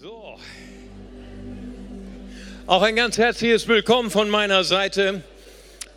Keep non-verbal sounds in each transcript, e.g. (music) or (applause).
So. Auch ein ganz herzliches Willkommen von meiner Seite.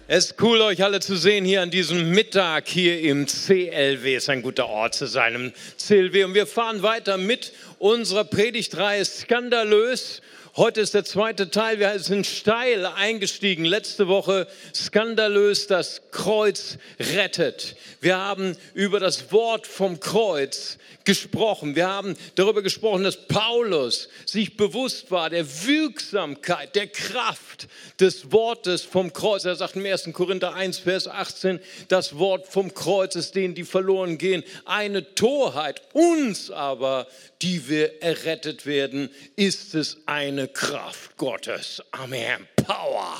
Es ist cool, euch alle zu sehen hier an diesem Mittag hier im CLW. Es ist ein guter Ort zu sein im CLW. Und wir fahren weiter mit unserer Predigtreihe Skandalös. Heute ist der zweite Teil. Wir sind steil eingestiegen. Letzte Woche skandalös das Kreuz rettet. Wir haben über das Wort vom Kreuz gesprochen. Wir haben darüber gesprochen, dass Paulus sich bewusst war der Wirksamkeit, der Kraft des Wortes vom Kreuz. Er sagt im 1. Korinther 1, Vers 18, das Wort vom Kreuz ist denen, die verloren gehen, eine Torheit. Uns aber, die wir errettet werden, ist es eine Kraft Gottes. Amen. Power.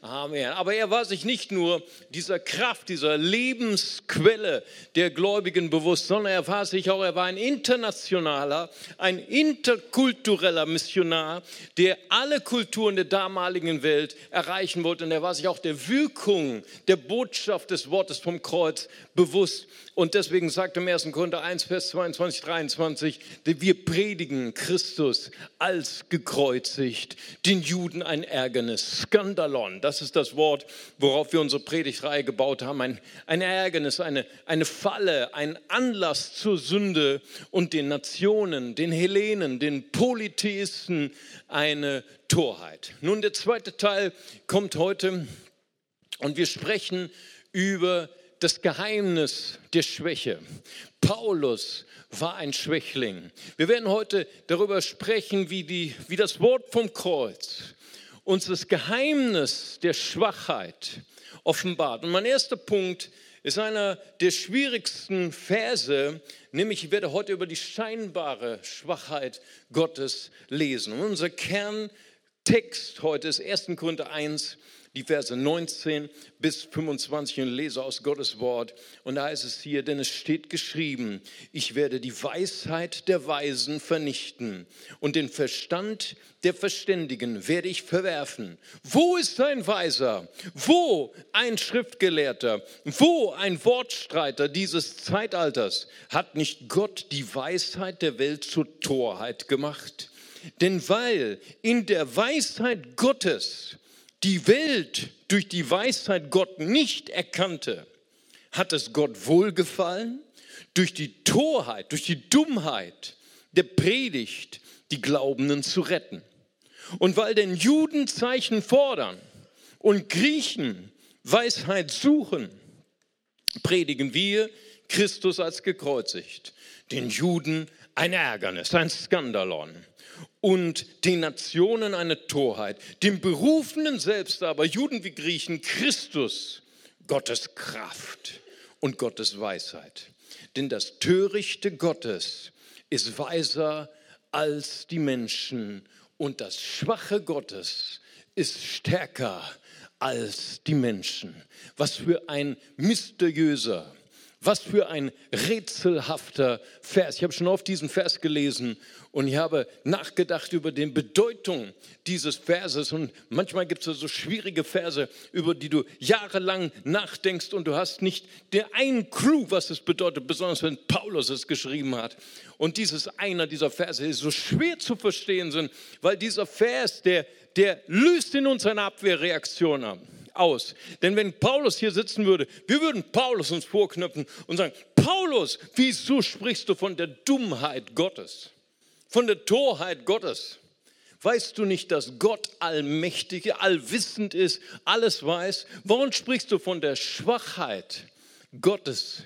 Amen. Aber er war sich nicht nur dieser Kraft, dieser Lebensquelle der Gläubigen bewusst, sondern er war sich auch, er war ein internationaler, ein interkultureller Missionar, der alle Kulturen der damaligen Welt erreichen wollte. Und er war sich auch der Wirkung der Botschaft des Wortes vom Kreuz bewusst. Und deswegen sagt im 1. Korinther 1, Vers 22, 23, wir predigen Christus als gekreuzigt, den Juden ein Ärgernis, Skandalon, das ist das Wort, worauf wir unsere Predigtreihe gebaut haben, ein, ein Ärgernis, eine, eine Falle, ein Anlass zur Sünde und den Nationen, den Hellenen, den Polytheisten eine Torheit. Nun, der zweite Teil kommt heute und wir sprechen über das Geheimnis der Schwäche. Paulus war ein Schwächling. Wir werden heute darüber sprechen, wie, die, wie das Wort vom Kreuz uns das Geheimnis der Schwachheit offenbart. Und mein erster Punkt ist einer der schwierigsten Verse, nämlich ich werde heute über die scheinbare Schwachheit Gottes lesen. Und unser Kerntext heute ist 1. Korinther 1, die Verse 19 bis 25 und lese aus Gottes Wort. Und da ist es hier, denn es steht geschrieben, ich werde die Weisheit der Weisen vernichten und den Verstand der Verständigen werde ich verwerfen. Wo ist ein Weiser? Wo ein Schriftgelehrter? Wo ein Wortstreiter dieses Zeitalters? Hat nicht Gott die Weisheit der Welt zur Torheit gemacht? Denn weil in der Weisheit Gottes die Welt durch die Weisheit Gott nicht erkannte, hat es Gott wohlgefallen, durch die Torheit, durch die Dummheit der Predigt die Glaubenden zu retten. Und weil denn Juden Zeichen fordern und Griechen Weisheit suchen, predigen wir Christus als gekreuzigt, den Juden ein Ärgernis, ein Skandalon und den Nationen eine Torheit, dem Berufenen selbst aber, Juden wie Griechen, Christus, Gottes Kraft und Gottes Weisheit. Denn das Törichte Gottes ist weiser als die Menschen und das Schwache Gottes ist stärker als die Menschen. Was für ein mysteriöser, was für ein rätselhafter Vers. Ich habe schon oft diesen Vers gelesen und ich habe nachgedacht über die Bedeutung dieses Verses. Und manchmal gibt es so schwierige Verse, über die du jahrelang nachdenkst und du hast nicht den einen Clou, was es bedeutet, besonders wenn Paulus es geschrieben hat. Und dieses einer dieser Verse ist so schwer zu verstehen sind, weil dieser Vers, der, der löst in uns eine Abwehrreaktion ab aus. Denn wenn Paulus hier sitzen würde, wir würden Paulus uns vorknöpfen und sagen, Paulus, wieso sprichst du von der Dummheit Gottes? Von der Torheit Gottes? Weißt du nicht, dass Gott allmächtig, allwissend ist, alles weiß? Warum sprichst du von der Schwachheit Gottes?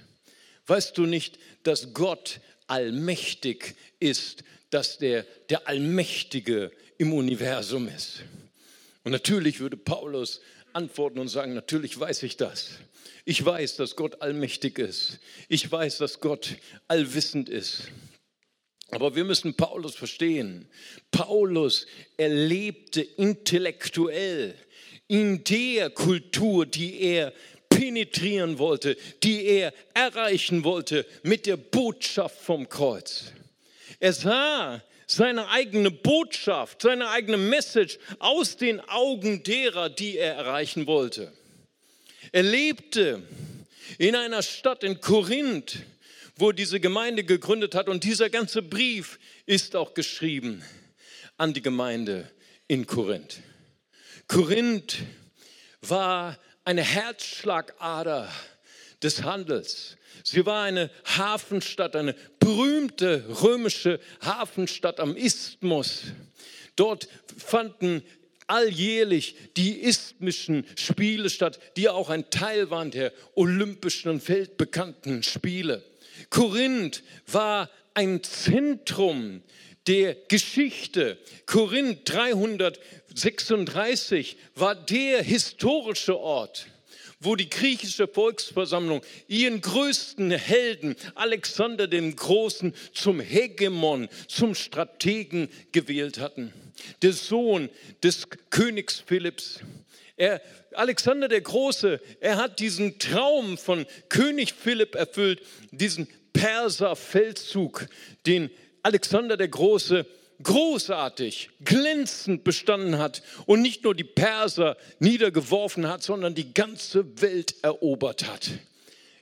Weißt du nicht, dass Gott allmächtig ist, dass der der Allmächtige im Universum ist? Und natürlich würde Paulus antworten und sagen, natürlich weiß ich das. Ich weiß, dass Gott allmächtig ist. Ich weiß, dass Gott allwissend ist. Aber wir müssen Paulus verstehen. Paulus erlebte intellektuell in der Kultur, die er penetrieren wollte, die er erreichen wollte mit der Botschaft vom Kreuz. Er sah seine eigene Botschaft, seine eigene Message aus den Augen derer, die er erreichen wollte. Er lebte in einer Stadt in Korinth, wo diese Gemeinde gegründet hat und dieser ganze Brief ist auch geschrieben. an die Gemeinde in Korinth. Korinth war eine Herzschlagader des Handels. Sie war eine Hafenstadt, eine berühmte römische Hafenstadt am Isthmus. Dort fanden alljährlich die isthmischen Spiele statt, die auch ein Teil waren der olympischen und weltbekannten Spiele. Korinth war ein Zentrum der Geschichte. Korinth 336 war der historische Ort, wo die griechische Volksversammlung ihren größten Helden, Alexander den Großen, zum Hegemon, zum Strategen gewählt hatten. Der Sohn des Königs Philipps. Er, Alexander der Große, er hat diesen Traum von König Philipp erfüllt, diesen Perserfeldzug, den Alexander der Große großartig, glänzend bestanden hat und nicht nur die Perser niedergeworfen hat, sondern die ganze Welt erobert hat.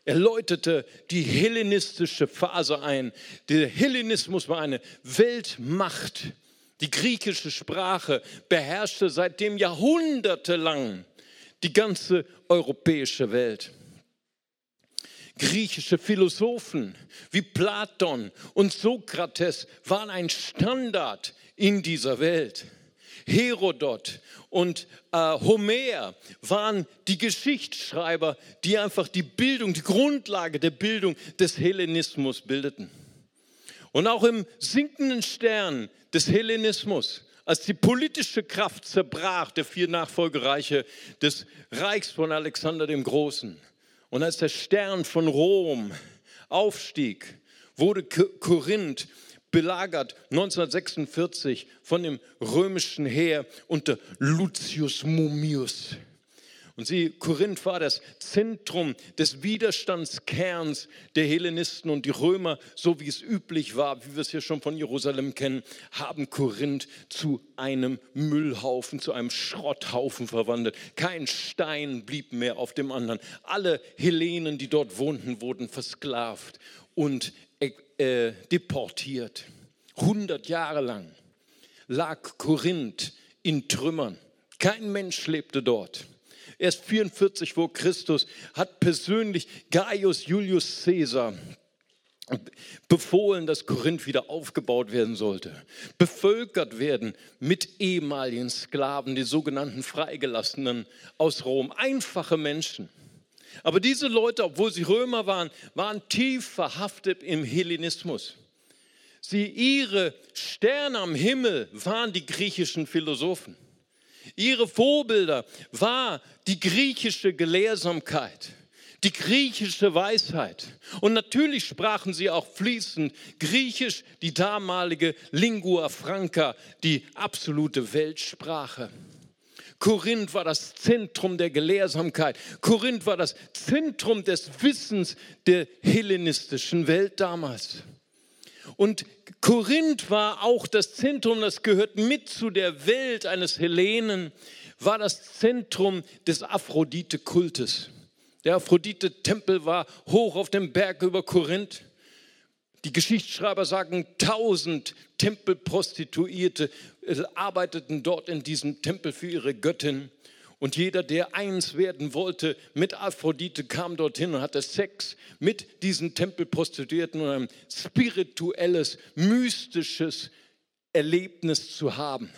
Er läutete die hellenistische Phase ein. Der Hellenismus war eine Weltmacht. Die griechische Sprache beherrschte seitdem jahrhundertelang die ganze europäische Welt griechische Philosophen wie Platon und Sokrates waren ein Standard in dieser Welt. Herodot und äh, Homer waren die Geschichtsschreiber, die einfach die Bildung, die Grundlage der Bildung des Hellenismus bildeten. Und auch im sinkenden Stern des Hellenismus, als die politische Kraft zerbrach, der vier Nachfolgereiche des Reichs von Alexander dem Großen, und als der Stern von Rom aufstieg, wurde Korinth belagert 1946 von dem römischen Heer unter Lucius Mummius. Und sie, Korinth war das Zentrum des Widerstandskerns der Hellenisten und die Römer, so wie es üblich war, wie wir es hier schon von Jerusalem kennen, haben Korinth zu einem Müllhaufen, zu einem Schrotthaufen verwandelt. Kein Stein blieb mehr auf dem anderen. Alle Hellenen, die dort wohnten, wurden versklavt und äh, deportiert. 100 Jahre lang lag Korinth in Trümmern. Kein Mensch lebte dort erst 44 vor Christus, hat persönlich Gaius Julius Caesar befohlen, dass Korinth wieder aufgebaut werden sollte, bevölkert werden mit ehemaligen Sklaven, die sogenannten Freigelassenen aus Rom, einfache Menschen. Aber diese Leute, obwohl sie Römer waren, waren tief verhaftet im Hellenismus. Sie, ihre Sterne am Himmel waren die griechischen Philosophen. Ihre Vorbilder war die griechische Gelehrsamkeit, die griechische Weisheit. Und natürlich sprachen sie auch fließend Griechisch, die damalige Lingua Franca, die absolute Weltsprache. Korinth war das Zentrum der Gelehrsamkeit. Korinth war das Zentrum des Wissens der hellenistischen Welt damals. Und Korinth war auch das Zentrum, das gehört mit zu der Welt eines Hellenen, war das Zentrum des Aphrodite-Kultes. Der Aphrodite-Tempel war hoch auf dem Berg über Korinth. Die Geschichtsschreiber sagen, tausend Tempelprostituierte äh, arbeiteten dort in diesem Tempel für ihre Göttin. Und jeder, der eins werden wollte mit Aphrodite, kam dorthin und hatte Sex mit diesen Tempelprostituierten und ein spirituelles, mystisches Erlebnis zu haben.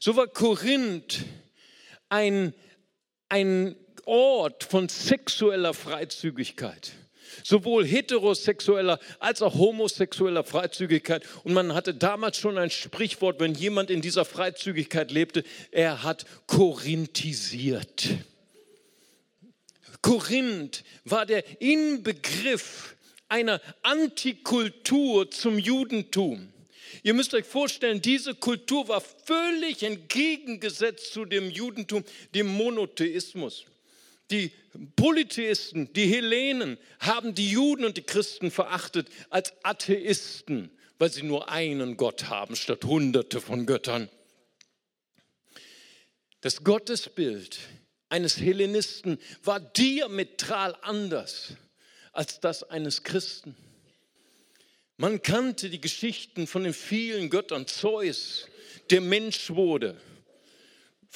So war Korinth ein, ein Ort von sexueller Freizügigkeit sowohl heterosexueller als auch homosexueller Freizügigkeit. Und man hatte damals schon ein Sprichwort, wenn jemand in dieser Freizügigkeit lebte, er hat korinthisiert. Korinth war der Inbegriff einer Antikultur zum Judentum. Ihr müsst euch vorstellen, diese Kultur war völlig entgegengesetzt zu dem Judentum, dem Monotheismus. Die Polytheisten, die Hellenen haben die Juden und die Christen verachtet als Atheisten, weil sie nur einen Gott haben statt hunderte von Göttern. Das Gottesbild eines Hellenisten war diametral anders als das eines Christen. Man kannte die Geschichten von den vielen Göttern, Zeus, der Mensch wurde.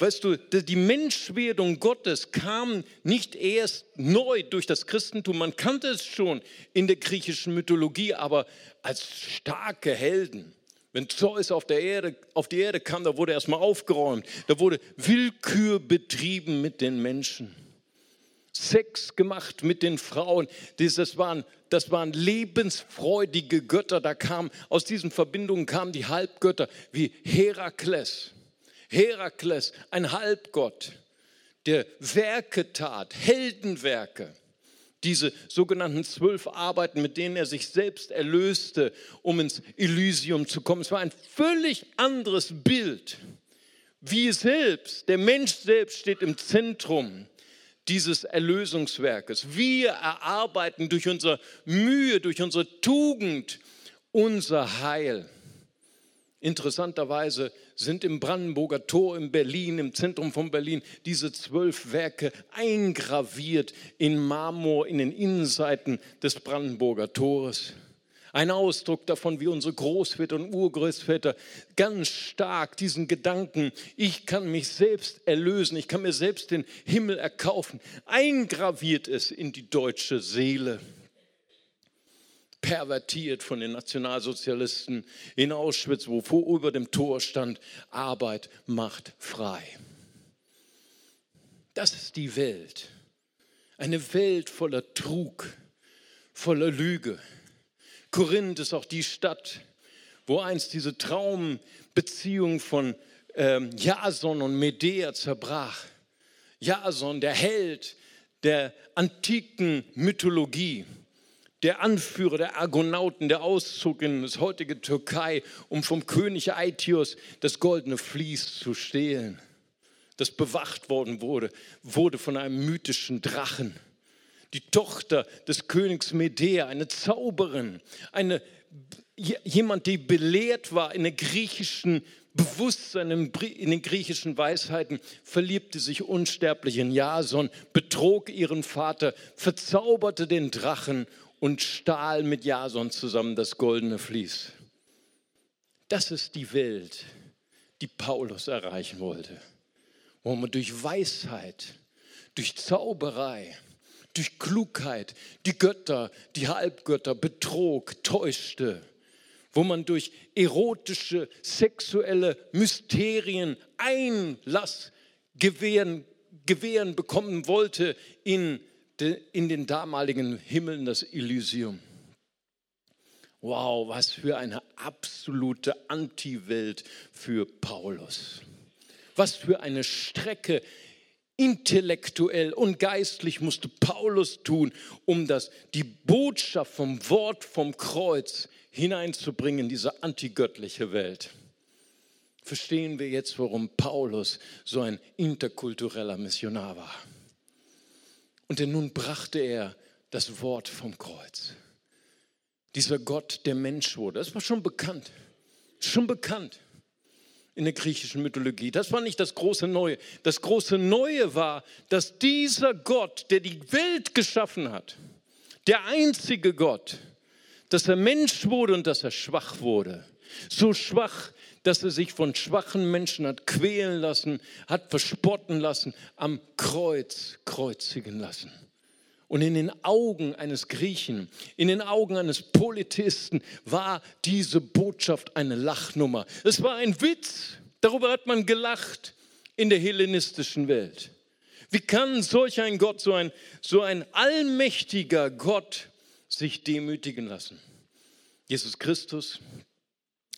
Weißt du, die Menschwerdung Gottes kam nicht erst neu durch das Christentum, man kannte es schon in der griechischen Mythologie, aber als starke Helden. Wenn Zeus auf, der Erde, auf die Erde kam, da wurde erstmal aufgeräumt, da wurde Willkür betrieben mit den Menschen. Sex gemacht mit den Frauen. Das waren, das waren lebensfreudige Götter. Da kam, aus diesen Verbindungen kamen die Halbgötter wie Herakles. Herakles, ein Halbgott, der Werke tat, Heldenwerke. Diese sogenannten zwölf Arbeiten, mit denen er sich selbst erlöste, um ins Elysium zu kommen. Es war ein völlig anderes Bild. Wie selbst, der Mensch selbst steht im Zentrum dieses Erlösungswerkes. Wir erarbeiten durch unsere Mühe, durch unsere Tugend unser Heil. Interessanterweise sind im Brandenburger Tor in Berlin, im Zentrum von Berlin, diese zwölf Werke eingraviert in Marmor in den Innenseiten des Brandenburger Tores. Ein Ausdruck davon, wie unsere Großväter und Urgroßväter ganz stark diesen Gedanken, ich kann mich selbst erlösen, ich kann mir selbst den Himmel erkaufen, eingraviert es in die deutsche Seele. Pervertiert von den Nationalsozialisten in Auschwitz, wo vor über dem Tor stand, Arbeit macht frei. Das ist die Welt. Eine Welt voller Trug, voller Lüge Korinth ist auch die Stadt, wo einst diese Traumbeziehung von ähm, Jason und Medea zerbrach. Jason, der Held der antiken Mythologie, der Anführer der Argonauten, der auszog in das heutige Türkei, um vom König Aitios das goldene Vlies zu stehlen, das bewacht worden wurde, wurde von einem mythischen Drachen. Die Tochter des Königs Medea, eine Zauberin, eine, jemand, die belehrt war in den griechischen Bewusstsein, in den griechischen Weisheiten, verliebte sich unsterblich in Jason, betrog ihren Vater, verzauberte den Drachen und stahl mit Jason zusammen das goldene Vlies. Das ist die Welt, die Paulus erreichen wollte, wo man durch Weisheit, durch Zauberei, durch Klugheit die Götter, die Halbgötter betrog, täuschte, wo man durch erotische, sexuelle Mysterien Einlass gewähren, gewähren bekommen wollte in, de, in den damaligen Himmeln, das Elysium. Wow, was für eine absolute Anti-Welt für Paulus. Was für eine Strecke intellektuell und geistlich musste Paulus tun, um das, die Botschaft vom Wort vom Kreuz hineinzubringen in diese antigöttliche Welt. Verstehen wir jetzt, warum Paulus so ein interkultureller Missionar war. Und denn nun brachte er das Wort vom Kreuz. Dieser Gott, der Mensch wurde, das war schon bekannt, schon bekannt in der griechischen Mythologie. Das war nicht das große Neue. Das große Neue war, dass dieser Gott, der die Welt geschaffen hat, der einzige Gott, dass er Mensch wurde und dass er schwach wurde. So schwach, dass er sich von schwachen Menschen hat quälen lassen, hat verspotten lassen, am Kreuz kreuzigen lassen. Und in den Augen eines Griechen, in den Augen eines Politisten war diese Botschaft eine Lachnummer. Es war ein Witz. Darüber hat man gelacht in der hellenistischen Welt. Wie kann solch ein Gott, so ein, so ein allmächtiger Gott sich demütigen lassen? Jesus Christus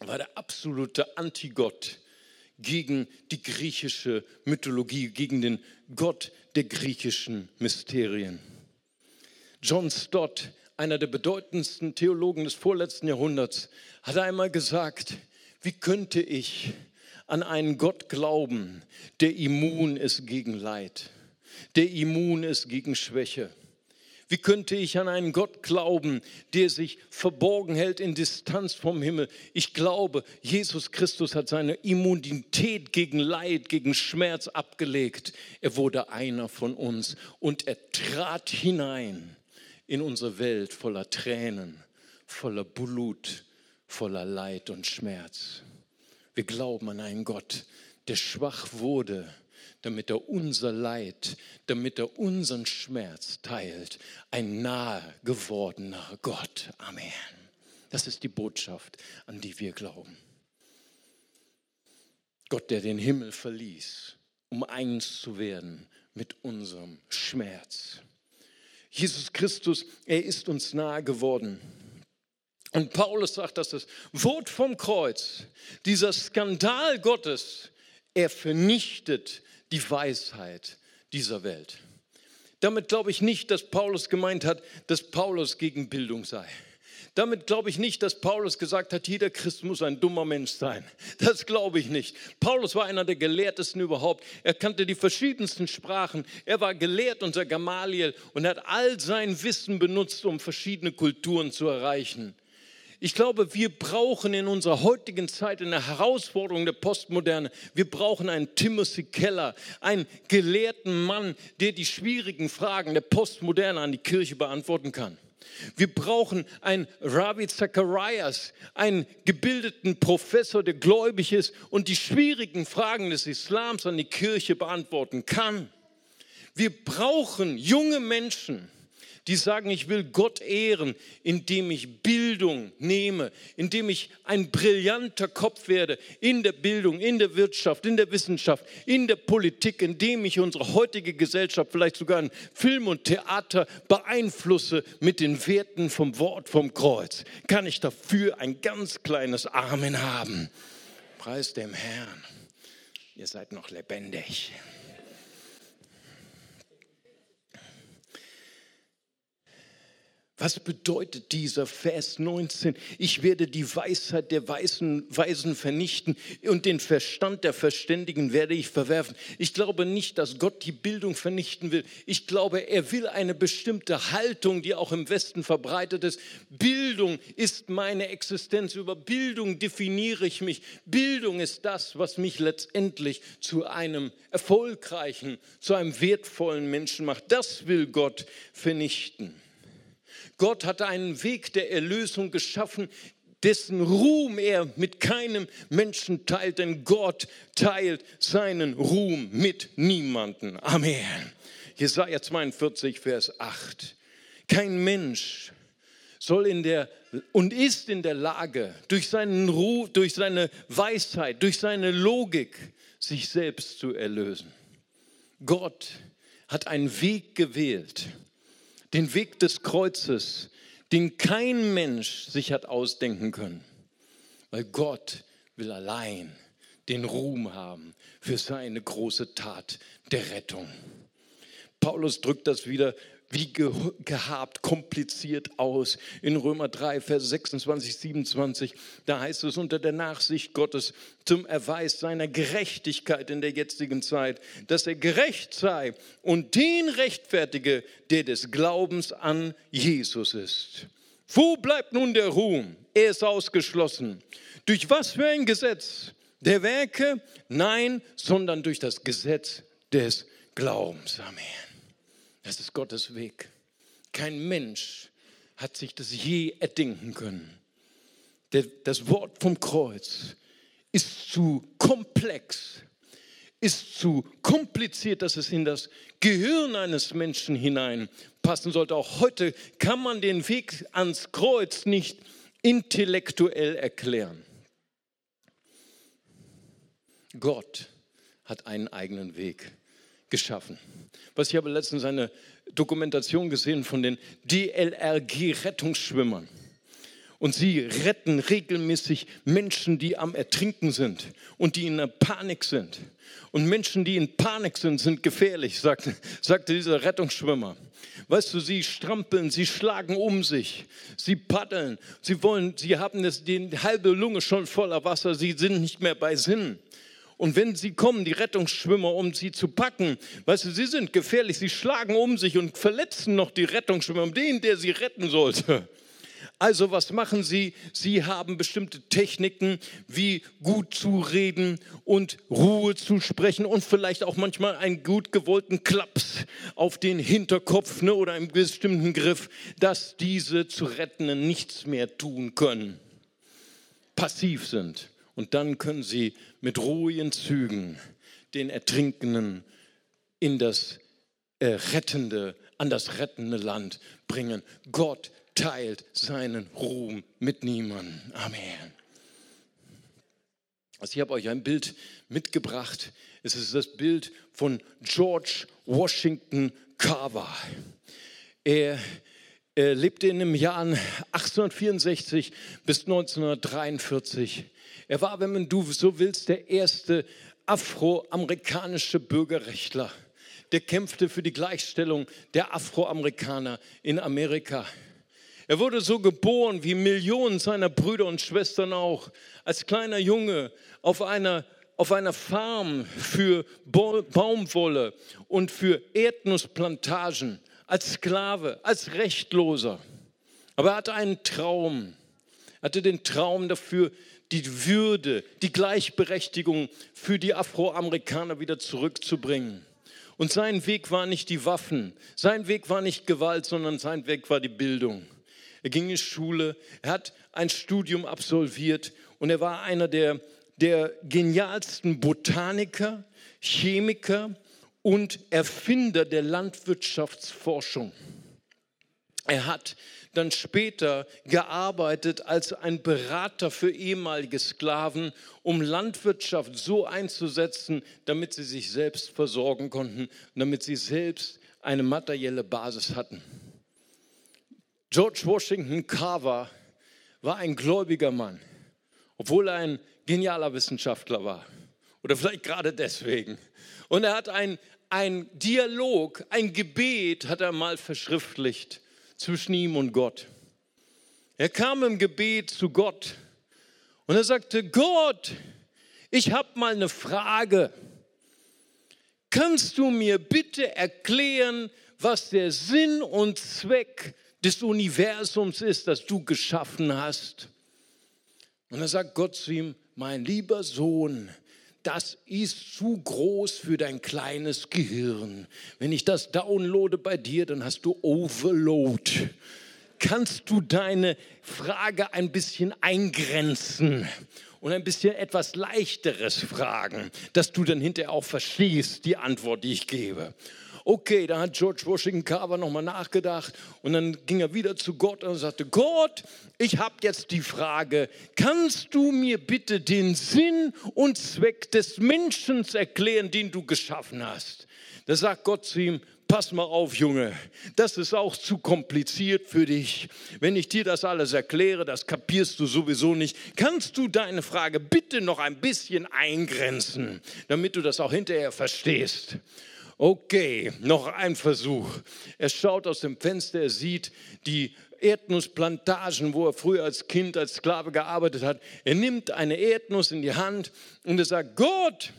war der absolute Antigott gegen die griechische Mythologie, gegen den Gott der griechischen Mysterien. John Stott, einer der bedeutendsten Theologen des vorletzten Jahrhunderts, hat einmal gesagt, wie könnte ich an einen Gott glauben, der immun ist gegen Leid, der immun ist gegen Schwäche? Wie könnte ich an einen Gott glauben, der sich verborgen hält in Distanz vom Himmel? Ich glaube, Jesus Christus hat seine Immunität gegen Leid, gegen Schmerz abgelegt. Er wurde einer von uns und er trat hinein in unsere Welt voller Tränen, voller Blut, voller Leid und Schmerz. Wir glauben an einen Gott, der schwach wurde, damit er unser Leid, damit er unseren Schmerz teilt. Ein nahe gewordener Gott. Amen. Das ist die Botschaft, an die wir glauben. Gott, der den Himmel verließ, um eins zu werden mit unserem Schmerz. Jesus Christus, er ist uns nahe geworden. Und Paulus sagt, dass das Wort vom Kreuz, dieser Skandal Gottes, er vernichtet die Weisheit dieser Welt. Damit glaube ich nicht, dass Paulus gemeint hat, dass Paulus gegen Bildung sei. Damit glaube ich nicht, dass Paulus gesagt hat, jeder Christ muss ein dummer Mensch sein. Das glaube ich nicht. Paulus war einer der gelehrtesten überhaupt. Er kannte die verschiedensten Sprachen. Er war gelehrt unter Gamaliel und hat all sein Wissen benutzt, um verschiedene Kulturen zu erreichen. Ich glaube, wir brauchen in unserer heutigen Zeit, in der Herausforderung der Postmoderne, wir brauchen einen Timothy Keller, einen gelehrten Mann, der die schwierigen Fragen der Postmoderne an die Kirche beantworten kann. Wir brauchen einen Ravi Zacharias, einen gebildeten Professor, der gläubig ist und die schwierigen Fragen des Islams an die Kirche beantworten kann. Wir brauchen junge Menschen, die sagen, ich will Gott ehren, indem ich Bildung nehme, indem ich ein brillanter Kopf werde in der Bildung, in der Wirtschaft, in der Wissenschaft, in der Politik, indem ich unsere heutige Gesellschaft, vielleicht sogar in Film und Theater beeinflusse mit den Werten vom Wort vom Kreuz. Kann ich dafür ein ganz kleines Amen haben? Preis dem Herrn. Ihr seid noch lebendig. Was bedeutet dieser Vers 19? Ich werde die Weisheit der Weisen, Weisen vernichten und den Verstand der Verständigen werde ich verwerfen. Ich glaube nicht, dass Gott die Bildung vernichten will. Ich glaube, er will eine bestimmte Haltung, die auch im Westen verbreitet ist. Bildung ist meine Existenz. Über Bildung definiere ich mich. Bildung ist das, was mich letztendlich zu einem erfolgreichen, zu einem wertvollen Menschen macht. Das will Gott vernichten. Gott hat einen Weg der Erlösung geschaffen, dessen Ruhm er mit keinem Menschen teilt, denn Gott teilt seinen Ruhm mit niemanden. Amen. Jesaja 42, Vers 8. Kein Mensch soll in der und ist in der Lage, durch seinen Ruh, durch seine Weisheit, durch seine Logik, sich selbst zu erlösen. Gott hat einen Weg gewählt, den Weg des Kreuzes, den kein Mensch sich hat ausdenken können. Weil Gott will allein den Ruhm haben für seine große Tat der Rettung. Paulus drückt das wieder wie gehabt, kompliziert aus. In Römer 3, Vers 26, 27, da heißt es unter der Nachsicht Gottes zum Erweis seiner Gerechtigkeit in der jetzigen Zeit, dass er gerecht sei und den rechtfertige, der des Glaubens an Jesus ist. Wo bleibt nun der Ruhm? Er ist ausgeschlossen. Durch was für ein Gesetz? Der Werke? Nein, sondern durch das Gesetz des Glaubens. Amen. Das ist Gottes Weg. Kein Mensch hat sich das je erdenken können. Das Wort vom Kreuz ist zu komplex, ist zu kompliziert, dass es in das Gehirn eines Menschen hineinpassen sollte. Auch heute kann man den Weg ans Kreuz nicht intellektuell erklären. Gott hat einen eigenen Weg geschaffen. Was ich habe letztens eine Dokumentation gesehen von den DLRG-Rettungsschwimmern. Und sie retten regelmäßig Menschen, die am Ertrinken sind und die in einer Panik sind. Und Menschen, die in Panik sind, sind gefährlich, sagte, sagte dieser Rettungsschwimmer. Weißt du, sie strampeln, sie schlagen um sich, sie paddeln, sie wollen, sie haben das, die halbe Lunge schon voller Wasser, sie sind nicht mehr bei Sinn. Und wenn sie kommen, die Rettungsschwimmer, um sie zu packen, weißt du, sie sind gefährlich, sie schlagen um sich und verletzen noch die Rettungsschwimmer, den, der sie retten sollte. Also was machen sie? Sie haben bestimmte Techniken, wie gut zu reden und Ruhe zu sprechen und vielleicht auch manchmal einen gut gewollten Klaps auf den Hinterkopf ne, oder einen bestimmten Griff, dass diese zu Rettenden nichts mehr tun können, passiv sind. Und dann können sie mit ruhigen Zügen den Ertrinkenden in das äh, rettende, an das rettende Land bringen. Gott teilt seinen Ruhm mit niemandem. Amen. Also ich habe euch ein Bild mitgebracht. Es ist das Bild von George Washington Carver. Er, er lebte in den Jahren 1864 bis 1943. Er war, wenn du so willst, der erste afroamerikanische Bürgerrechtler. Der kämpfte für die Gleichstellung der Afroamerikaner in Amerika. Er wurde so geboren wie Millionen seiner Brüder und Schwestern auch, als kleiner Junge auf einer, auf einer Farm für Baumwolle und für Erdnussplantagen, als Sklave, als Rechtloser. Aber er hatte einen Traum. Er hatte den Traum dafür, die Würde, die Gleichberechtigung für die Afroamerikaner wieder zurückzubringen. Und sein Weg war nicht die Waffen, sein Weg war nicht Gewalt, sondern sein Weg war die Bildung. Er ging in Schule, er hat ein Studium absolviert und er war einer der, der genialsten Botaniker, Chemiker und Erfinder der Landwirtschaftsforschung. Er hat dann später gearbeitet als ein Berater für ehemalige Sklaven, um Landwirtschaft so einzusetzen, damit sie sich selbst versorgen konnten, damit sie selbst eine materielle Basis hatten. George Washington Carver war ein gläubiger Mann, obwohl er ein genialer Wissenschaftler war. Oder vielleicht gerade deswegen. Und er hat ein, ein Dialog, ein Gebet hat er mal verschriftlicht zwischen ihm und Gott. Er kam im Gebet zu Gott und er sagte, Gott, ich habe mal eine Frage. Kannst du mir bitte erklären, was der Sinn und Zweck des Universums ist, das du geschaffen hast? Und er sagt Gott zu ihm, mein lieber Sohn, das ist zu groß für dein kleines Gehirn. Wenn ich das downloade bei dir, dann hast du Overload. Kannst du deine Frage ein bisschen eingrenzen und ein bisschen etwas leichteres fragen, dass du dann hinterher auch verstehst die Antwort, die ich gebe? Okay, da hat George Washington Carver nochmal nachgedacht und dann ging er wieder zu Gott und sagte, Gott, ich habe jetzt die Frage, kannst du mir bitte den Sinn und Zweck des Menschen erklären, den du geschaffen hast? Da sagt Gott zu ihm, pass mal auf, Junge, das ist auch zu kompliziert für dich. Wenn ich dir das alles erkläre, das kapierst du sowieso nicht. Kannst du deine Frage bitte noch ein bisschen eingrenzen, damit du das auch hinterher verstehst? Okay, noch ein Versuch. Er schaut aus dem Fenster, er sieht die Erdnussplantagen, wo er früher als Kind, als Sklave gearbeitet hat. Er nimmt eine Erdnuss in die Hand und er sagt, Gott,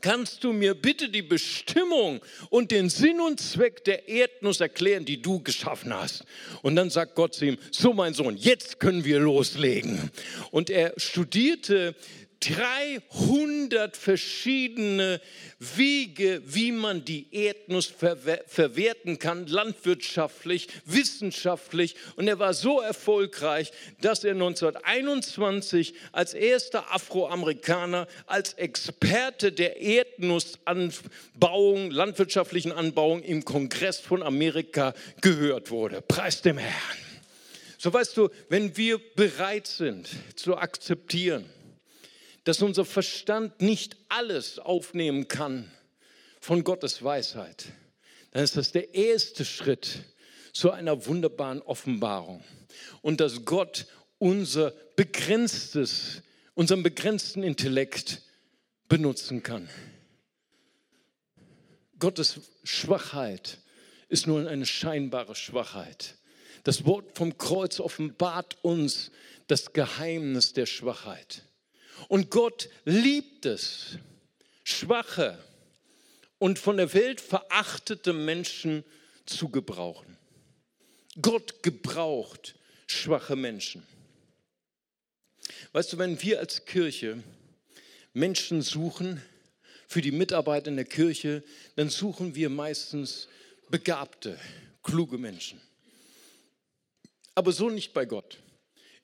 kannst du mir bitte die Bestimmung und den Sinn und Zweck der Erdnuss erklären, die du geschaffen hast? Und dann sagt Gott zu ihm, so mein Sohn, jetzt können wir loslegen. Und er studierte 300 verschiedene Wege, wie man die Erdnuss verwerten kann, landwirtschaftlich, wissenschaftlich. Und er war so erfolgreich, dass er 1921 als erster Afroamerikaner, als Experte der Erdnussanbauung, landwirtschaftlichen Anbauung im Kongress von Amerika gehört wurde. Preis dem Herrn. So weißt du, wenn wir bereit sind zu akzeptieren, dass unser Verstand nicht alles aufnehmen kann von Gottes Weisheit, dann ist das der erste Schritt zu einer wunderbaren Offenbarung. Und dass Gott unser begrenztes, unseren begrenzten Intellekt benutzen kann. Gottes Schwachheit ist nur eine scheinbare Schwachheit. Das Wort vom Kreuz offenbart uns das Geheimnis der Schwachheit. Und Gott liebt es, schwache und von der Welt verachtete Menschen zu gebrauchen. Gott gebraucht schwache Menschen. Weißt du, wenn wir als Kirche Menschen suchen für die Mitarbeit in der Kirche, dann suchen wir meistens begabte, kluge Menschen. Aber so nicht bei Gott.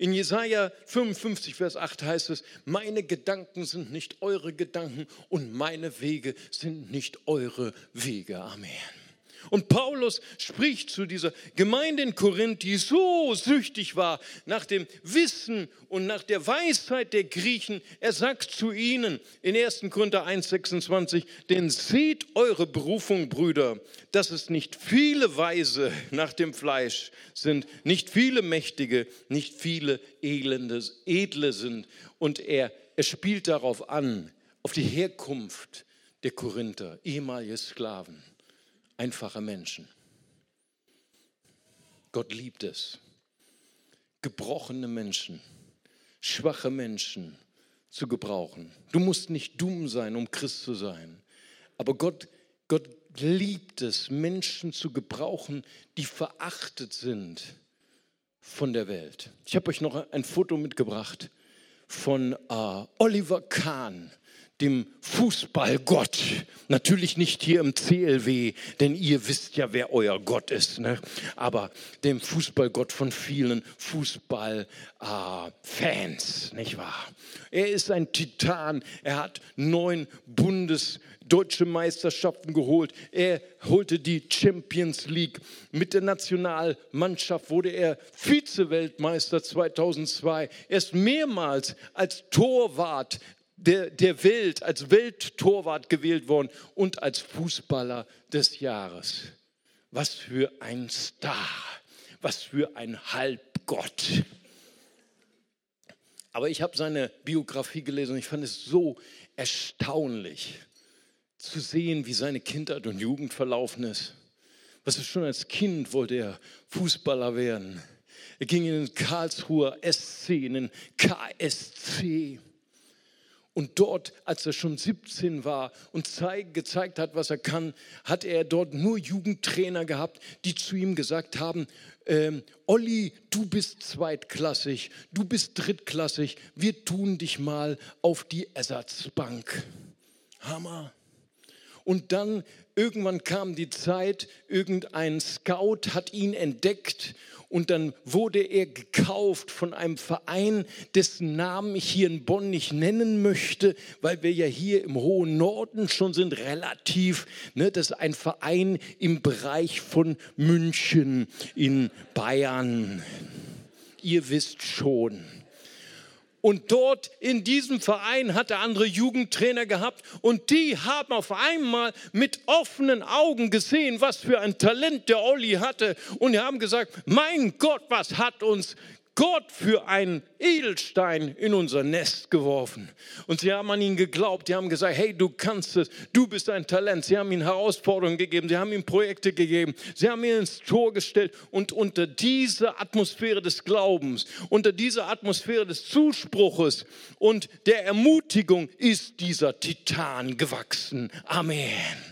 In Jesaja 55, Vers 8 heißt es: Meine Gedanken sind nicht eure Gedanken und meine Wege sind nicht eure Wege. Amen. Und Paulus spricht zu dieser Gemeinde in Korinth, die so süchtig war nach dem Wissen und nach der Weisheit der Griechen. Er sagt zu ihnen in 1. Korinther 1,26, denn seht eure Berufung, Brüder, dass es nicht viele Weise nach dem Fleisch sind, nicht viele Mächtige, nicht viele Elende, Edle sind. Und er, er spielt darauf an, auf die Herkunft der Korinther, ehemalige Sklaven einfache Menschen. Gott liebt es, gebrochene Menschen, schwache Menschen zu gebrauchen. Du musst nicht dumm sein, um Christ zu sein. Aber Gott, Gott liebt es, Menschen zu gebrauchen, die verachtet sind von der Welt. Ich habe euch noch ein Foto mitgebracht von äh, Oliver Kahn dem Fußballgott. Natürlich nicht hier im CLW, denn ihr wisst ja, wer euer Gott ist. Ne? Aber dem Fußballgott von vielen Fußballfans, äh, nicht wahr? Er ist ein Titan. Er hat neun Bundesdeutsche Meisterschaften geholt. Er holte die Champions League. Mit der Nationalmannschaft wurde er Vize-Weltmeister 2002. Er ist mehrmals als Torwart der, der Welt, als Welttorwart gewählt worden und als Fußballer des Jahres. Was für ein Star, was für ein Halbgott. Aber ich habe seine Biografie gelesen und ich fand es so erstaunlich zu sehen, wie seine Kindheit und Jugend verlaufen ist. Was ist schon als Kind wollte er Fußballer werden. Er ging in den Karlsruher SC, in den KSC. Und dort, als er schon 17 war und zeig, gezeigt hat, was er kann, hat er dort nur Jugendtrainer gehabt, die zu ihm gesagt haben, ähm, Olli, du bist zweitklassig, du bist drittklassig, wir tun dich mal auf die Ersatzbank. Hammer. Und dann irgendwann kam die Zeit, irgendein Scout hat ihn entdeckt und dann wurde er gekauft von einem Verein, dessen Namen ich hier in Bonn nicht nennen möchte, weil wir ja hier im hohen Norden schon sind, relativ. Ne, das ist ein Verein im Bereich von München in Bayern. Ihr wisst schon. Und dort in diesem Verein hat er andere Jugendtrainer gehabt. Und die haben auf einmal mit offenen Augen gesehen, was für ein Talent der Olli hatte. Und die haben gesagt, mein Gott, was hat uns Gott für einen Edelstein in unser Nest geworfen. Und sie haben an ihn geglaubt, die haben gesagt, hey, du kannst es, du bist ein Talent. Sie haben ihm Herausforderungen gegeben, sie haben ihm Projekte gegeben, sie haben ihn ins Tor gestellt und unter dieser Atmosphäre des Glaubens, unter dieser Atmosphäre des Zuspruches und der Ermutigung ist dieser Titan gewachsen. Amen.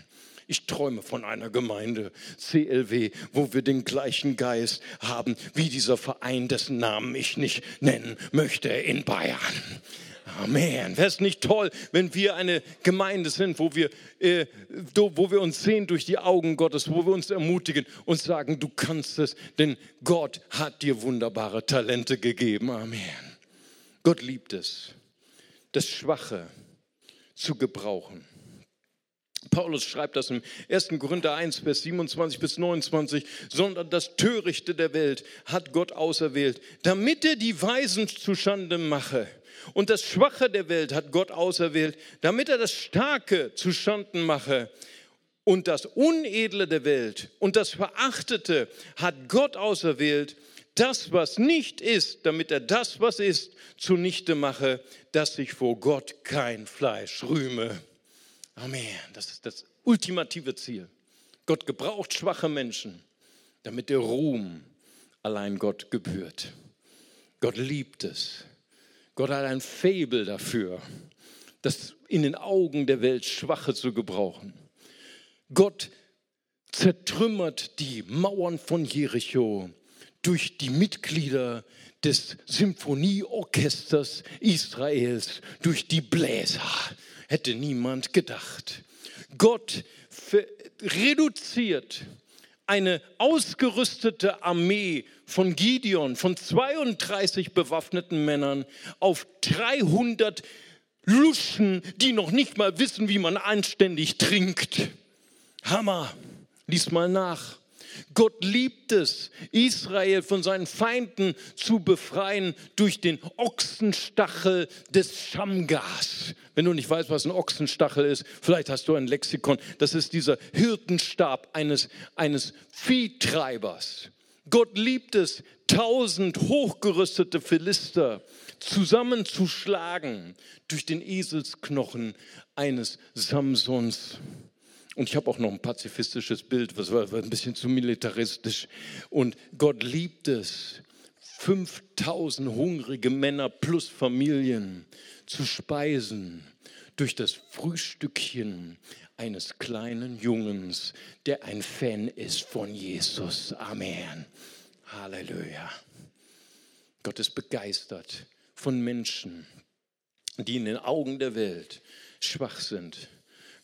Ich träume von einer Gemeinde, CLW, wo wir den gleichen Geist haben wie dieser Verein, dessen Namen ich nicht nennen möchte in Bayern. Amen. Wäre es nicht toll, wenn wir eine Gemeinde sind, wo wir, äh, wo wir uns sehen durch die Augen Gottes, wo wir uns ermutigen und sagen, du kannst es, denn Gott hat dir wunderbare Talente gegeben. Amen. Gott liebt es, das Schwache zu gebrauchen. Paulus schreibt das im 1. Korinther 1, Vers 27 bis 29, sondern das Törichte der Welt hat Gott auserwählt, damit er die Weisen zuschande mache. Und das Schwache der Welt hat Gott auserwählt, damit er das Starke zuschanden mache. Und das Unedle der Welt und das Verachtete hat Gott auserwählt, das, was nicht ist, damit er das, was ist, zunichte mache, dass sich vor Gott kein Fleisch rühme. Amen. Das ist das ultimative Ziel. Gott gebraucht schwache Menschen, damit der Ruhm allein Gott gebührt. Gott liebt es. Gott hat ein Fabel dafür, das in den Augen der Welt Schwache zu gebrauchen. Gott zertrümmert die Mauern von Jericho durch die Mitglieder des Symphonieorchesters Israels, durch die Bläser. Hätte niemand gedacht. Gott reduziert eine ausgerüstete Armee von Gideon, von 32 bewaffneten Männern, auf 300 Luschen, die noch nicht mal wissen, wie man anständig trinkt. Hammer. Lies mal nach. Gott liebt es, Israel von seinen Feinden zu befreien durch den Ochsenstachel des Schamgas. Wenn du nicht weißt, was ein Ochsenstachel ist, vielleicht hast du ein Lexikon. Das ist dieser Hirtenstab eines, eines Viehtreibers. Gott liebt es, tausend hochgerüstete Philister zusammenzuschlagen durch den Eselsknochen eines Samsons. Und ich habe auch noch ein pazifistisches Bild, was war, war ein bisschen zu militaristisch. Und Gott liebt es, 5000 hungrige Männer plus Familien zu speisen durch das Frühstückchen eines kleinen Jungens, der ein Fan ist von Jesus. Amen. Halleluja. Gott ist begeistert von Menschen, die in den Augen der Welt schwach sind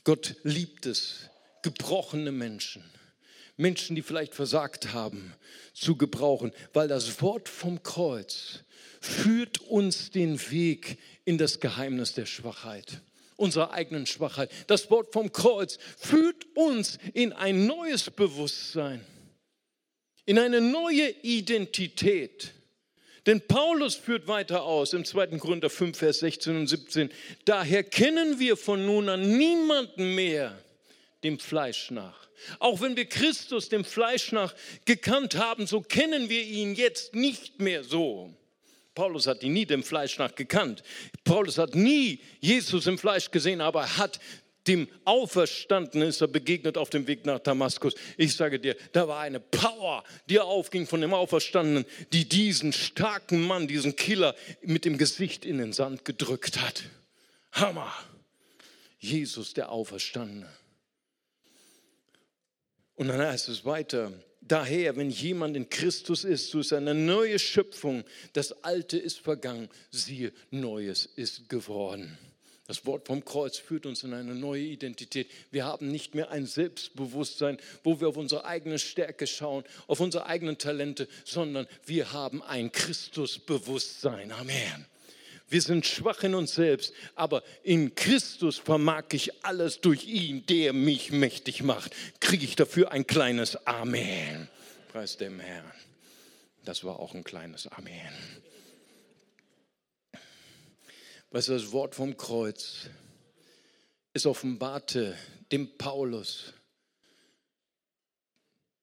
Gott liebt es, gebrochene Menschen, Menschen, die vielleicht versagt haben, zu gebrauchen, weil das Wort vom Kreuz führt uns den Weg in das Geheimnis der Schwachheit, unserer eigenen Schwachheit. Das Wort vom Kreuz führt uns in ein neues Bewusstsein, in eine neue Identität. Denn Paulus führt weiter aus im 2. Korinther 5, Vers 16 und 17. Daher kennen wir von nun an niemanden mehr dem Fleisch nach. Auch wenn wir Christus dem Fleisch nach gekannt haben, so kennen wir ihn jetzt nicht mehr so. Paulus hat ihn nie dem Fleisch nach gekannt. Paulus hat nie Jesus im Fleisch gesehen, aber er hat dem Auferstandenen ist er begegnet auf dem Weg nach Damaskus. Ich sage dir, da war eine Power, die aufging von dem Auferstandenen, die diesen starken Mann, diesen Killer mit dem Gesicht in den Sand gedrückt hat. Hammer. Jesus, der Auferstandene. Und dann heißt es weiter, daher, wenn jemand in Christus ist, so ist eine neue Schöpfung. Das Alte ist vergangen, siehe, Neues ist geworden. Das Wort vom Kreuz führt uns in eine neue Identität. Wir haben nicht mehr ein Selbstbewusstsein, wo wir auf unsere eigene Stärke schauen, auf unsere eigenen Talente, sondern wir haben ein Christusbewusstsein. Amen. Wir sind schwach in uns selbst, aber in Christus vermag ich alles durch ihn, der mich mächtig macht. Kriege ich dafür ein kleines Amen. Preis dem Herrn. Das war auch ein kleines Amen. Weißt du, das Wort vom Kreuz, es offenbarte dem Paulus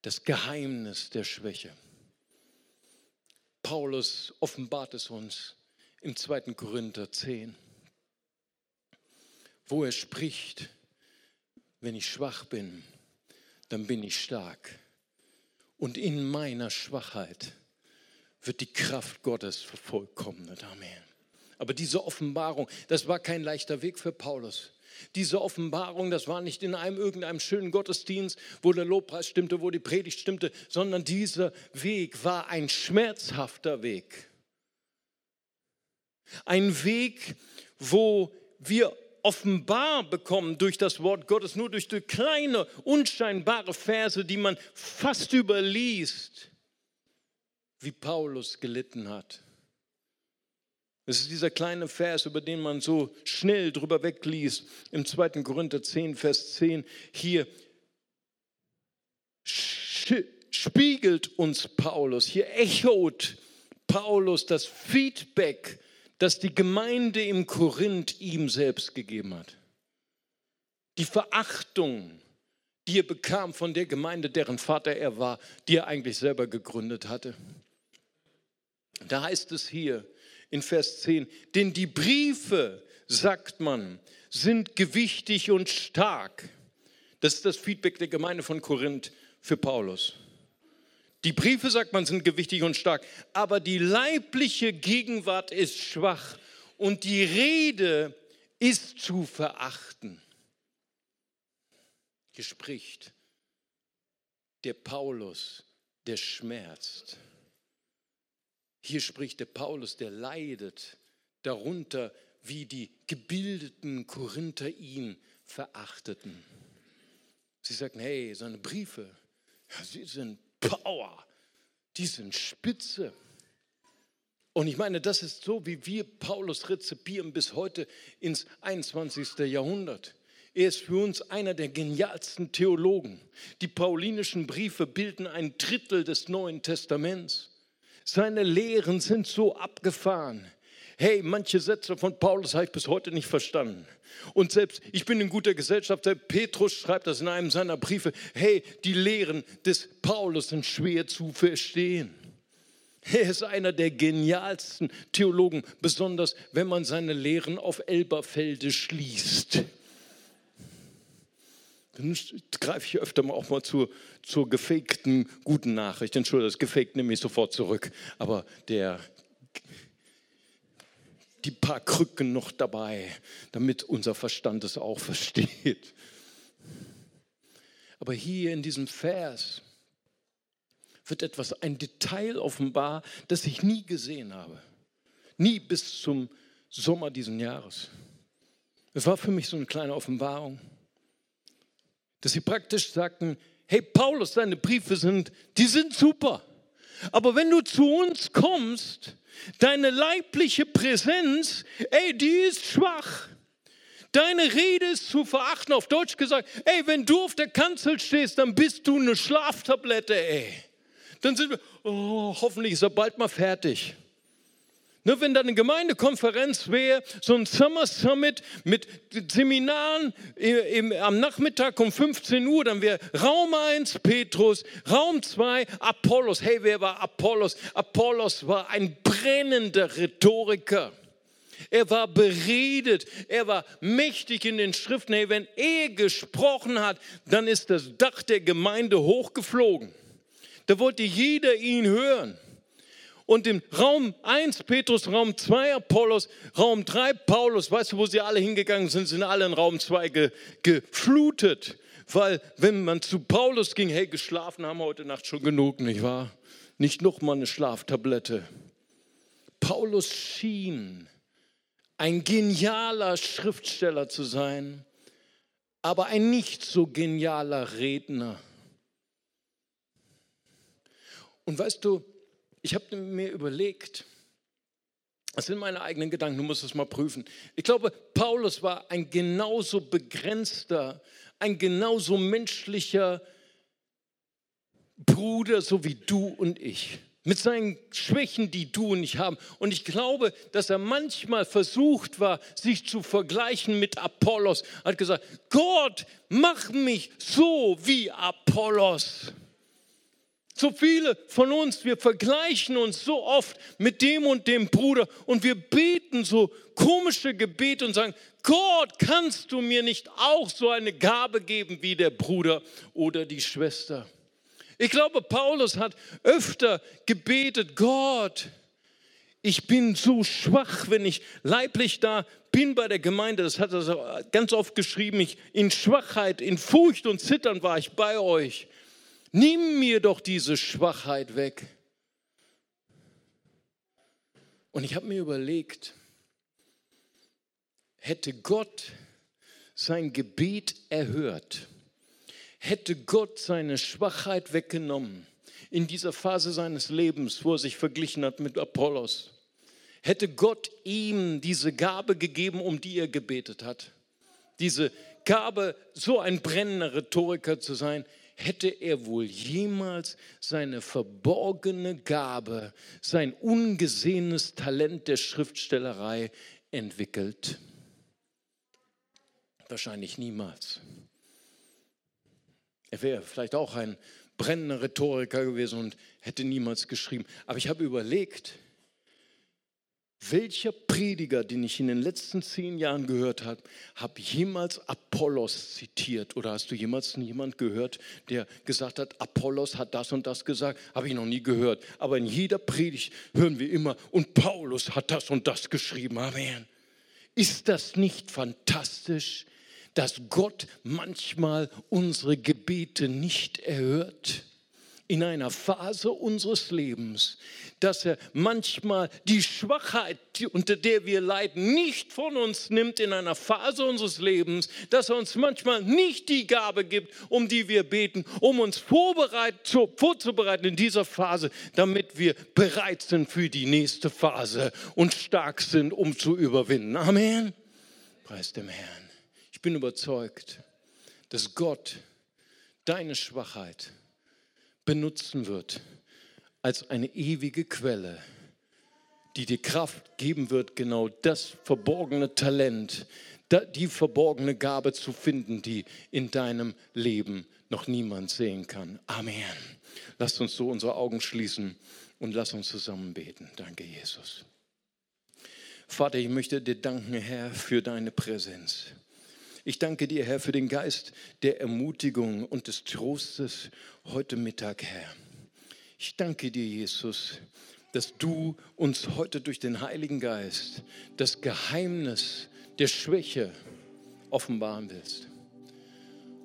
das Geheimnis der Schwäche. Paulus offenbart es uns im 2. Korinther 10, wo er spricht, wenn ich schwach bin, dann bin ich stark. Und in meiner Schwachheit wird die Kraft Gottes vervollkommnet. Amen. Aber diese Offenbarung, das war kein leichter Weg für Paulus. Diese Offenbarung, das war nicht in einem irgendeinem schönen Gottesdienst, wo der Lobpreis stimmte, wo die Predigt stimmte, sondern dieser Weg war ein schmerzhafter Weg. Ein Weg, wo wir offenbar bekommen durch das Wort Gottes, nur durch die kleine, unscheinbare Verse, die man fast überliest, wie Paulus gelitten hat. Es ist dieser kleine Vers, über den man so schnell drüber wegliest, im 2. Korinther 10, Vers 10. Hier spiegelt uns Paulus, hier echot Paulus das Feedback, das die Gemeinde im Korinth ihm selbst gegeben hat. Die Verachtung, die er bekam von der Gemeinde, deren Vater er war, die er eigentlich selber gegründet hatte. Da heißt es hier, in Vers 10. Denn die Briefe, sagt man, sind gewichtig und stark. Das ist das Feedback der Gemeinde von Korinth für Paulus. Die Briefe, sagt man, sind gewichtig und stark, aber die leibliche Gegenwart ist schwach und die Rede ist zu verachten. Hier spricht der Paulus, der schmerzt Hier spricht der Paulus, der leidet darunter, wie die gebildeten Korinther ihn verachteten. Sie sagten, hey, seine Briefe, sie sind Power, die sind spitze. Und ich meine, das ist so, wie wir Paulus rezipieren bis heute ins 21. Jahrhundert. Er ist für uns einer der genialsten Theologen. Die paulinischen Briefe bilden ein Drittel des Neuen Testaments. Seine Lehren sind so abgefahren. Hey, manche Sätze von Paulus habe ich bis heute nicht verstanden. Und selbst ich bin in guter Gesellschaft. Der Petrus schreibt das in einem seiner Briefe. Hey, die Lehren des Paulus sind schwer zu verstehen. Er ist einer der genialsten Theologen, besonders wenn man seine Lehren auf Elberfelde schließt. Dann greife ich öfter mal auch mal zur, zur gefakten guten Nachricht. Entschuldigung, das gefaked nehme ich sofort zurück. Aber der, die paar Krücken noch dabei, damit unser Verstand es auch (laughs) versteht. Aber hier in diesem Vers wird etwas, ein Detail offenbar, das ich nie gesehen habe. Nie bis zum Sommer diesen Jahres. Es war für mich so eine kleine Offenbarung, dass sie praktisch sagten, hey Paulus, deine Briefe sind, die sind super. Aber wenn du zu uns kommst, deine leibliche Präsenz, ey, die ist schwach. Deine Rede ist zu verachten. Auf Deutsch gesagt, ey, wenn du auf der Kanzel stehst, dann bist du eine Schlaftablette, ey dann sind wir, oh, hoffentlich ist er bald mal fertig. Ne, wenn da eine Gemeindekonferenz wäre, so ein Summer Summit mit Seminaren im, am Nachmittag um 15 Uhr, dann wäre Raum 1 Petrus, Raum 2 Apollos. Hey, wer war Apollos? Apollos war ein brennender Rhetoriker. Er war beredet, er war mächtig in den Schriften. Hey, wenn er gesprochen hat, dann ist das Dach der Gemeinde hochgeflogen. Da wollte jeder ihn hören. Und im Raum 1 Petrus, Raum 2 Apollos, Raum 3 Paulus, weißt du, wo sie alle hingegangen sind, sind alle in Raum 2 ge, geflutet. Weil wenn man zu Paulus ging, hey, geschlafen haben wir heute Nacht schon genug, nicht wahr? Nicht noch mal eine Schlaftablette. Paulus schien ein genialer Schriftsteller zu sein, aber ein nicht so genialer Redner. Und weißt du, ich habe mir überlegt, das sind meine eigenen Gedanken, du musst es mal prüfen. Ich glaube, Paulus war ein genauso begrenzter, ein genauso menschlicher Bruder, so wie du und ich. Mit seinen Schwächen, die du und ich haben. Und ich glaube, dass er manchmal versucht war, sich zu vergleichen mit Apollos. Er hat gesagt, Gott, mach mich so wie Apollos. So viele von uns, wir vergleichen uns so oft mit dem und dem Bruder und wir beten so komische Gebete und sagen, Gott, kannst du mir nicht auch so eine Gabe geben wie der Bruder oder die Schwester? Ich glaube, Paulus hat öfter gebetet, Gott, ich bin so schwach, wenn ich leiblich da bin bei der Gemeinde, das hat er ganz oft geschrieben, ich, in Schwachheit, in Furcht und Zittern war ich bei euch. Nimm mir doch diese Schwachheit weg. Und ich habe mir überlegt, hätte Gott sein Gebet erhört, hätte Gott seine Schwachheit weggenommen in dieser Phase seines Lebens, wo er sich verglichen hat mit Apollos, hätte Gott ihm diese Gabe gegeben, um die er gebetet hat, diese Gabe, so ein brennender Rhetoriker zu sein, hätte er wohl jemals seine verborgene Gabe, sein ungesehenes Talent der Schriftstellerei entwickelt? Wahrscheinlich niemals. Er wäre vielleicht auch ein brennender Rhetoriker gewesen und hätte niemals geschrieben. Aber ich habe überlegt, welcher Prediger, den ich in den letzten zehn Jahren gehört habe, habe jemals Apollos zitiert? Oder hast du jemals jemand gehört, der gesagt hat, Apollos hat das und das gesagt? Habe ich noch nie gehört. Aber in jeder Predigt hören wir immer, und Paulus hat das und das geschrieben. Amen. Ist das nicht fantastisch, dass Gott manchmal unsere Gebete nicht erhört? in einer Phase unseres Lebens, dass er manchmal die Schwachheit, unter der wir leiden, nicht von uns nimmt in einer Phase unseres Lebens, dass er uns manchmal nicht die Gabe gibt, um die wir beten, um uns vorzubereiten in dieser Phase, damit wir bereit sind für die nächste Phase und stark sind, um zu überwinden. Amen. Preis dem Herrn. Ich bin überzeugt, dass Gott deine Schwachheit benutzen wird als eine ewige Quelle, die dir Kraft geben wird, genau das verborgene Talent, die verborgene Gabe zu finden, die in deinem Leben noch niemand sehen kann. Amen. Lasst uns so unsere Augen schließen und lass uns zusammen beten. Danke, Jesus. Vater, ich möchte dir danken, Herr, für deine Präsenz. Ich danke dir, Herr, für den Geist der Ermutigung und des Trostes heute Mittag, Herr. Ich danke dir, Jesus, dass du uns heute durch den Heiligen Geist das Geheimnis der Schwäche offenbaren willst.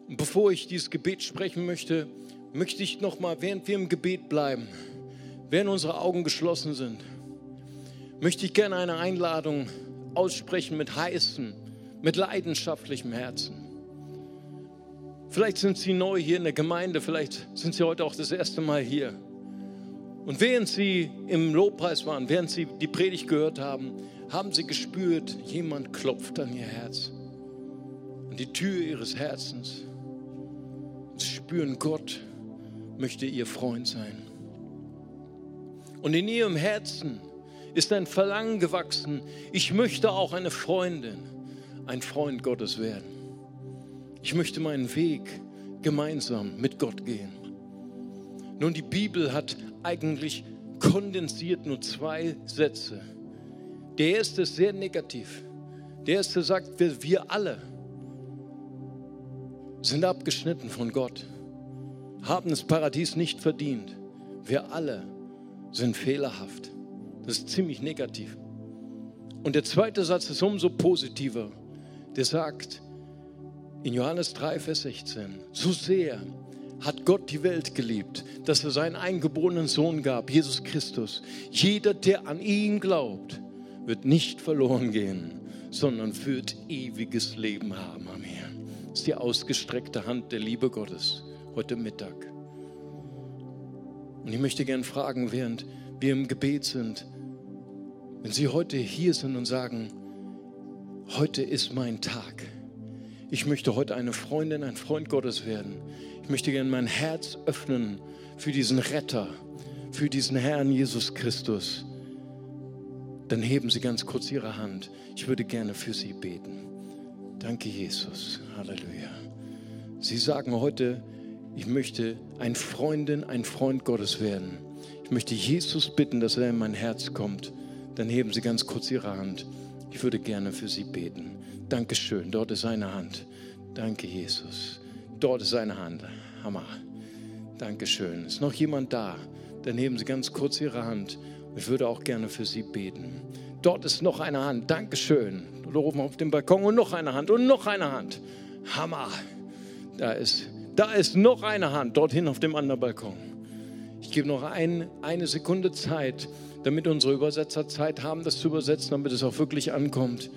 Und bevor ich dieses Gebet sprechen möchte, möchte ich noch mal, während wir im Gebet bleiben, während unsere Augen geschlossen sind, möchte ich gerne eine Einladung aussprechen mit heißen, mit leidenschaftlichem Herzen. Vielleicht sind Sie neu hier in der Gemeinde, vielleicht sind Sie heute auch das erste Mal hier. Und während Sie im Lobpreis waren, während Sie die Predigt gehört haben, haben Sie gespürt, jemand klopft an Ihr Herz, an die Tür Ihres Herzens. Sie spüren, Gott möchte Ihr Freund sein. Und in Ihrem Herzen ist ein Verlangen gewachsen, ich möchte auch eine Freundin ein Freund Gottes werden. Ich möchte meinen Weg gemeinsam mit Gott gehen. Nun, die Bibel hat eigentlich kondensiert nur zwei Sätze. Der erste ist sehr negativ. Der erste sagt, wir, wir alle sind abgeschnitten von Gott, haben das Paradies nicht verdient. Wir alle sind fehlerhaft. Das ist ziemlich negativ. Und der zweite Satz ist umso positiver der sagt in Johannes 3, Vers 16, so sehr hat Gott die Welt geliebt, dass er seinen eingeborenen Sohn gab, Jesus Christus. Jeder, der an ihn glaubt, wird nicht verloren gehen, sondern wird ewiges Leben haben. Amen. Das ist die ausgestreckte Hand der Liebe Gottes heute Mittag. Und ich möchte gerne fragen, während wir im Gebet sind, wenn Sie heute hier sind und sagen, heute ist mein Tag. Ich möchte heute eine Freundin, ein Freund Gottes werden. Ich möchte gerne mein Herz öffnen für diesen Retter, für diesen Herrn Jesus Christus. Dann heben Sie ganz kurz Ihre Hand. Ich würde gerne für Sie beten. Danke, Jesus. Halleluja. Sie sagen heute, ich möchte ein Freundin, ein Freund Gottes werden. Ich möchte Jesus bitten, dass er in mein Herz kommt. Dann heben Sie ganz kurz Ihre Hand. Ich würde gerne für Sie beten. Dankeschön. Dort ist seine Hand. Danke, Jesus. Dort ist seine Hand. Hammer. Dankeschön. Ist noch jemand da? Dann heben Sie ganz kurz Ihre Hand. Ich würde auch gerne für Sie beten. Dort ist noch eine Hand. Dankeschön. Oder oben auf dem Balkon und noch eine Hand und noch eine Hand. Hammer. Da ist, da ist noch eine Hand. Dorthin auf dem anderen Balkon. Ich gebe noch ein, eine Sekunde Zeit damit unsere Übersetzer Zeit haben, das zu übersetzen, damit es auch wirklich ankommt.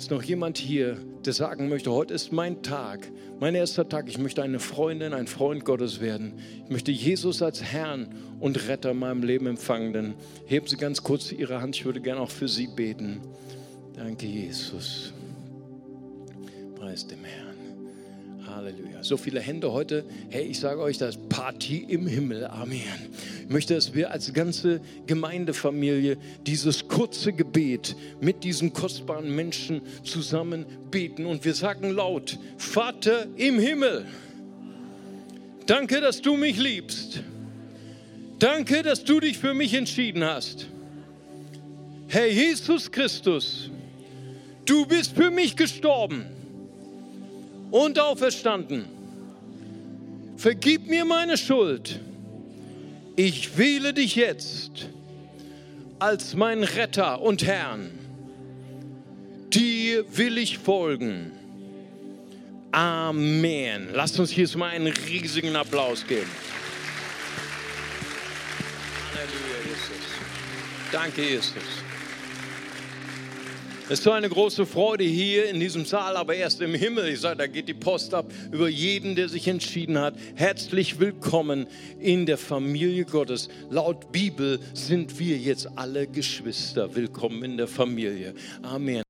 Ist noch jemand hier, der sagen möchte, heute ist mein Tag, mein erster Tag. Ich möchte eine Freundin, ein Freund Gottes werden. Ich möchte Jesus als Herrn und Retter in meinem Leben empfangen. Dann heben Sie ganz kurz Ihre Hand. Ich würde gerne auch für Sie beten. Danke, Jesus. Preis dem Herrn. Halleluja. So viele Hände heute. Hey, ich sage euch, das Party im Himmel. Amen. Ich möchte, dass wir als ganze Gemeindefamilie dieses kurze Gebet mit diesen kostbaren Menschen zusammen beten. Und wir sagen laut, Vater im Himmel, danke, dass du mich liebst. Danke, dass du dich für mich entschieden hast. Herr Jesus Christus, du bist für mich gestorben und auferstanden. Vergib mir meine Schuld. Ich wähle dich jetzt als mein Retter und Herrn. Dir will ich folgen. Amen. Lasst uns hier mal einen riesigen Applaus geben. Halleluja, Jesus. Danke, Jesus. Es ist eine große Freude hier in diesem Saal, aber erst im Himmel. Ich sage, da geht die Post ab über jeden, der sich entschieden hat. Herzlich willkommen in der Familie Gottes. Laut Bibel sind wir jetzt alle Geschwister. Willkommen in der Familie. Amen.